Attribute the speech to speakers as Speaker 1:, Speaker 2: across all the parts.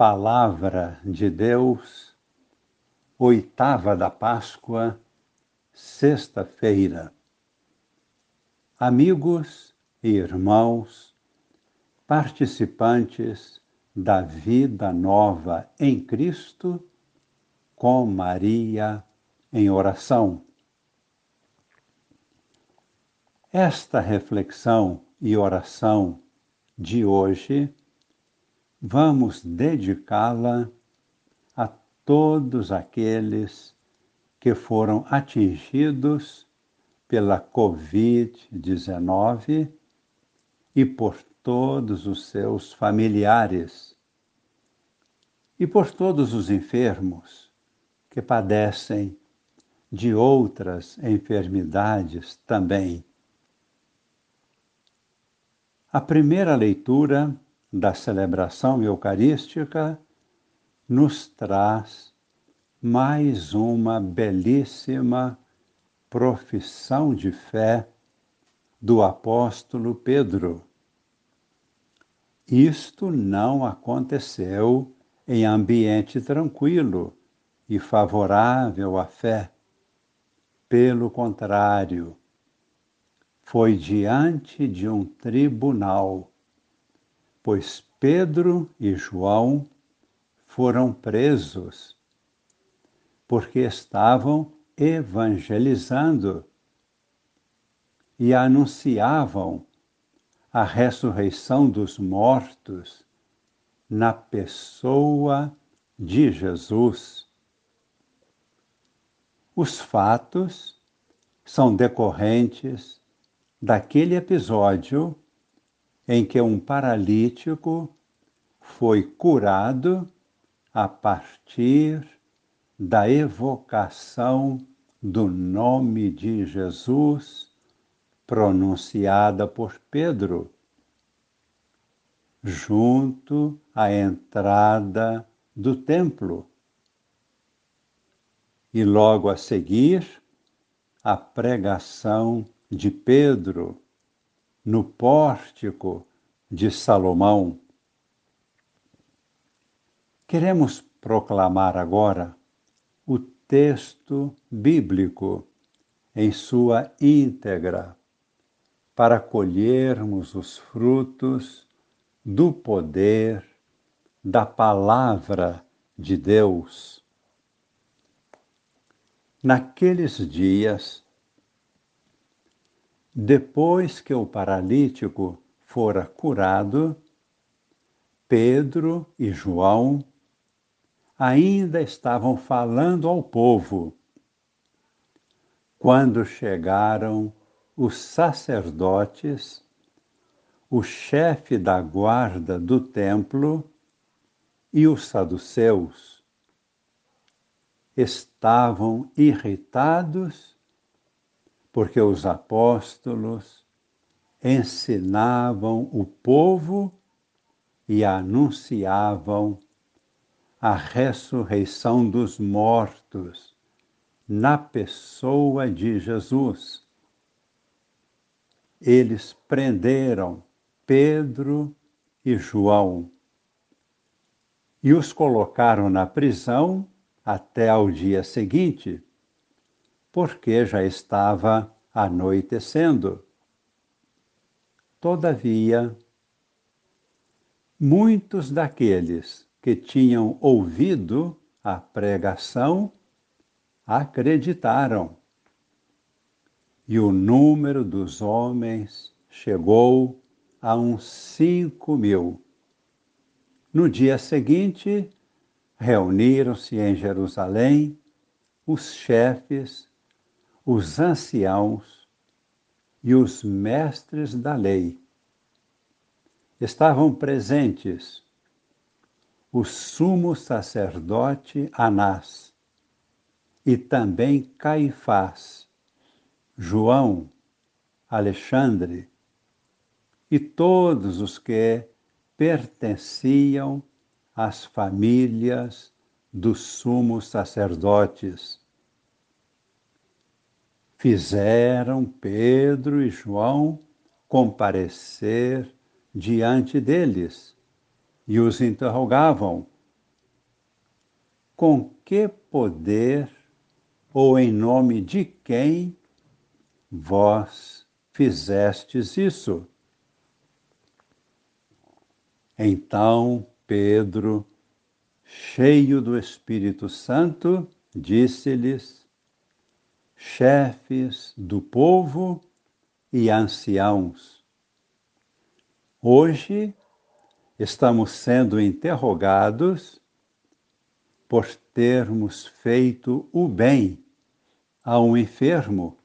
Speaker 1: Palavra de Deus, oitava da Páscoa, sexta-feira. Amigos e irmãos, participantes da vida nova em Cristo, com Maria em oração. Esta reflexão e oração de hoje vamos dedicá-la a todos aqueles que foram atingidos pela Covid-19 e por todos os seus familiares e por todos os enfermos que padecem de outras enfermidades também. A primeira leitura da celebração eucarística nos traz mais uma belíssima profissão de fé do apóstolo Pedro. Isto não aconteceu em ambiente tranquilo e favorável à fé. Pelo contrário, foi diante de um tribunal pois Pedro e João foram presos porque estavam evangelizando e anunciavam a ressurreição dos mortos na pessoa de Jesus. Os fatos são decorrentes daquele episódio em que um paralítico foi curado a partir da evocação do nome de Jesus pronunciada por Pedro, junto à entrada do templo. E logo a seguir, a pregação de Pedro no pórtico de Salomão. Queremos proclamar agora o texto bíblico em sua íntegra, para colhermos os frutos do poder da palavra de Deus. Naqueles dias, depois que o paralítico fora curado, Pedro e João ainda estavam falando ao povo quando chegaram os sacerdotes, o chefe da guarda do templo e os saduceus. Estavam irritados porque os apóstolos ensinavam o povo e anunciavam a ressurreição dos mortos na pessoa de Jesus. Eles prenderam Pedro e João e os colocaram na prisão até ao dia seguinte porque já estava anoitecendo. Todavia, muitos daqueles que tinham ouvido a pregação acreditaram. E o número dos homens chegou a uns cinco mil. No dia seguinte, reuniram-se em Jerusalém os chefes os anciãos e os mestres da lei. Estavam presentes o sumo sacerdote Anás e também Caifás, João, Alexandre e todos os que pertenciam às famílias dos sumos sacerdotes fizeram Pedro e João comparecer diante deles e os interrogavam com que poder ou em nome de quem vós fizestes isso? Então Pedro, cheio do Espírito Santo, disse-lhes: chefes do povo e anciãos, hoje estamos sendo interrogados por termos feito o bem a um enfermo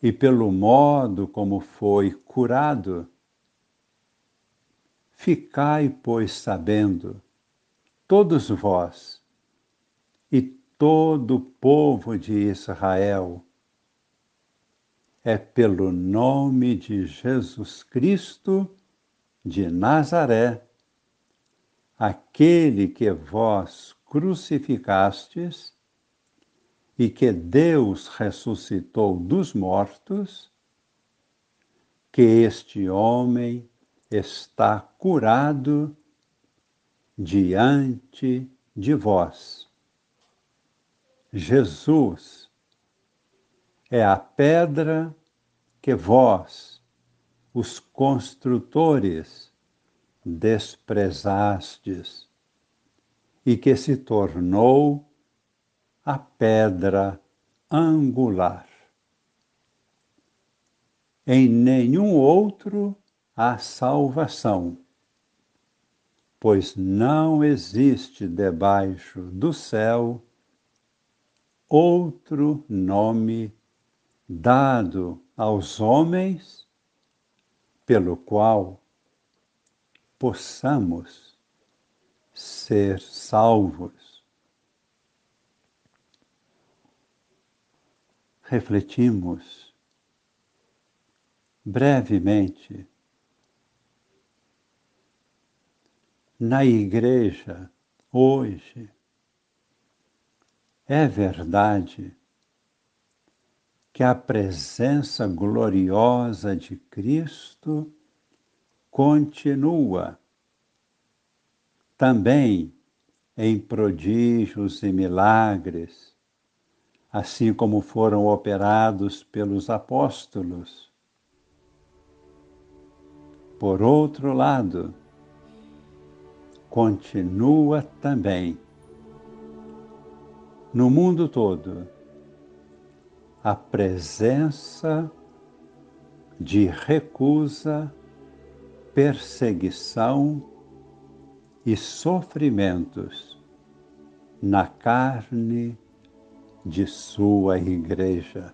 Speaker 1: e pelo modo como foi curado. Ficai, pois, sabendo, todos vós e todo o povo de Israel, é pelo nome de Jesus Cristo de Nazaré aquele que vós crucificastes e que Deus ressuscitou dos mortos, que este homem está curado diante de vós. Jesus é a pedra que vós, os construtores, desprezastes e que se tornou a pedra angular. Em nenhum outro há salvação, pois não existe debaixo do céu outro nome dado aos homens pelo qual possamos ser salvos. Refletimos brevemente na igreja hoje. É verdade que a presença gloriosa de Cristo continua também em prodígios e milagres, assim como foram operados pelos apóstolos. Por outro lado, continua também no mundo todo a presença de recusa perseguição e sofrimentos na carne de sua igreja.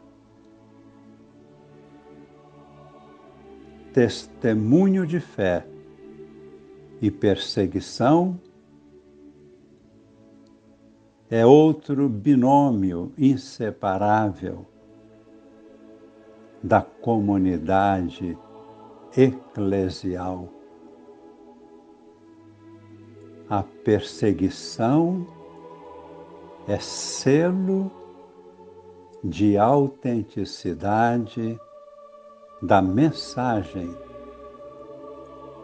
Speaker 1: Testemunho de fé e perseguição é outro binômio inseparável da comunidade eclesial. A perseguição é selo de autenticidade da mensagem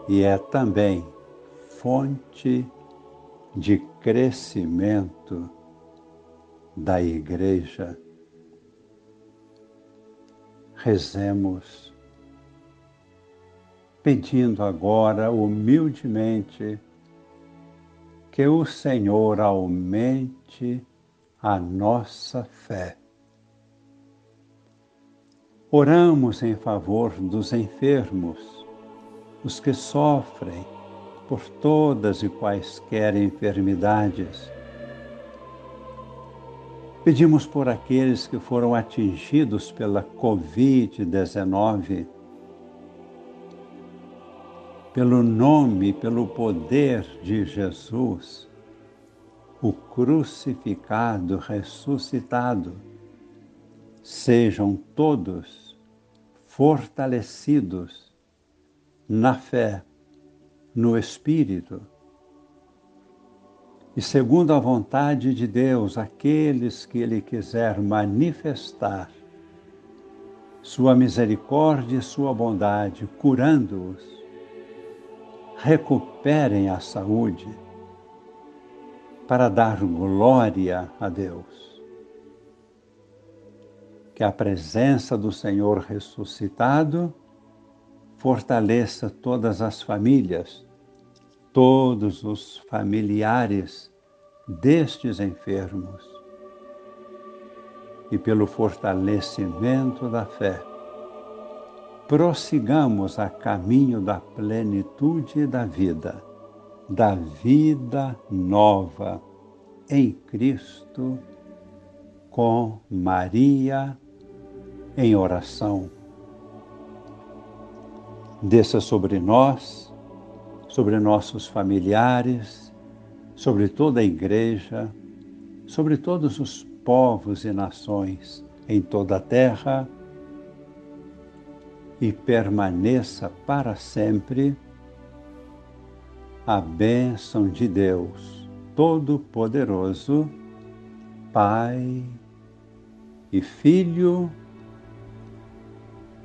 Speaker 1: e é também fonte de crescimento da Igreja. Rezemos pedindo agora humildemente que o Senhor aumente a nossa fé. Oramos em favor dos enfermos, os que sofrem por todas e quaisquer enfermidades. Pedimos por aqueles que foram atingidos pela Covid-19 pelo nome, pelo poder de Jesus, o crucificado, ressuscitado, sejam todos fortalecidos na fé, no Espírito. E segundo a vontade de Deus, aqueles que Ele quiser manifestar sua misericórdia e sua bondade, curando-os, recuperem a saúde para dar glória a Deus. Que a presença do Senhor ressuscitado fortaleça todas as famílias, todos os familiares destes enfermos e pelo fortalecimento da fé, prossigamos a caminho da plenitude da vida, da vida nova em Cristo, com Maria em oração. Desça sobre nós, sobre nossos familiares, sobre toda a igreja, sobre todos os povos e nações em toda a terra e permaneça para sempre a bênção de Deus Todo-Poderoso, Pai e Filho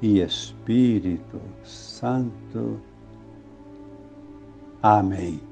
Speaker 1: e Espírito Santo. Amém.